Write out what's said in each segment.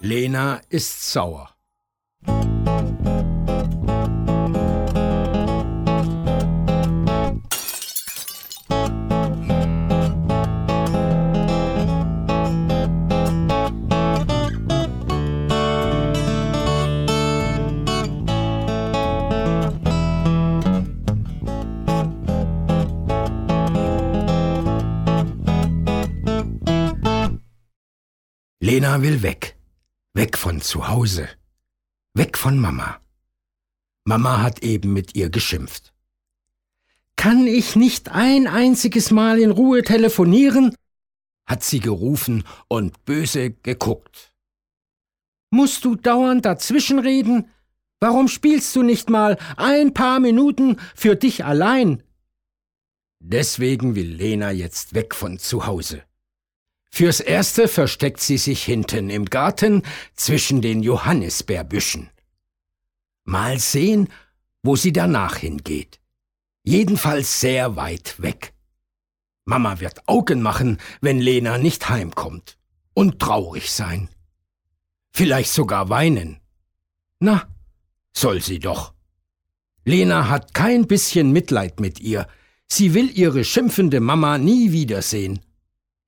Lena ist sauer. Lena will weg. Weg von zu Hause. Weg von Mama. Mama hat eben mit ihr geschimpft. Kann ich nicht ein einziges Mal in Ruhe telefonieren? hat sie gerufen und böse geguckt. Musst du dauernd dazwischenreden? Warum spielst du nicht mal ein paar Minuten für dich allein? Deswegen will Lena jetzt weg von zu Hause. Fürs Erste versteckt sie sich hinten im Garten zwischen den Johannisbeerbüschen. Mal sehen, wo sie danach hingeht. Jedenfalls sehr weit weg. Mama wird Augen machen, wenn Lena nicht heimkommt. Und traurig sein. Vielleicht sogar weinen. Na, soll sie doch. Lena hat kein bisschen Mitleid mit ihr. Sie will ihre schimpfende Mama nie wiedersehen.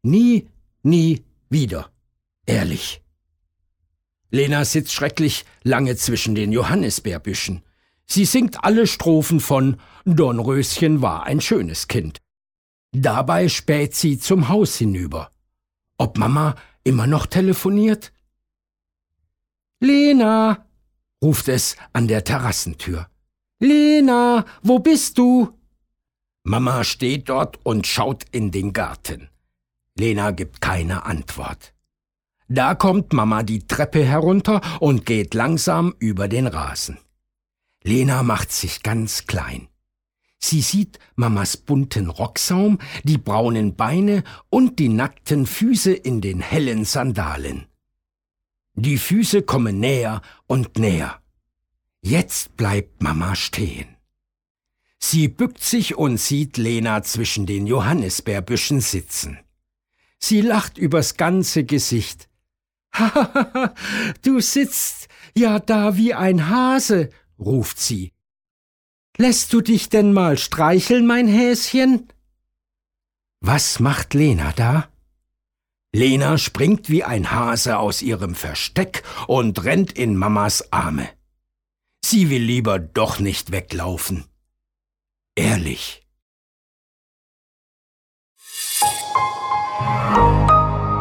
Nie nie wieder. Ehrlich. Lena sitzt schrecklich lange zwischen den Johannisbeerbüschen. Sie singt alle Strophen von Dornröschen war ein schönes Kind. Dabei späht sie zum Haus hinüber. Ob Mama immer noch telefoniert? Lena, ruft es an der Terrassentür. Lena, wo bist du? Mama steht dort und schaut in den Garten. Lena gibt keine Antwort. Da kommt Mama die Treppe herunter und geht langsam über den Rasen. Lena macht sich ganz klein. Sie sieht Mamas bunten Rocksaum, die braunen Beine und die nackten Füße in den hellen Sandalen. Die Füße kommen näher und näher. Jetzt bleibt Mama stehen. Sie bückt sich und sieht Lena zwischen den Johannisbeerbüschen sitzen. Sie lacht übers ganze Gesicht. Du sitzt ja da wie ein Hase, ruft sie. Lässt du dich denn mal streicheln, mein Häschen? Was macht Lena da? Lena springt wie ein Hase aus ihrem Versteck und rennt in Mamas Arme. Sie will lieber doch nicht weglaufen. Ehrlich.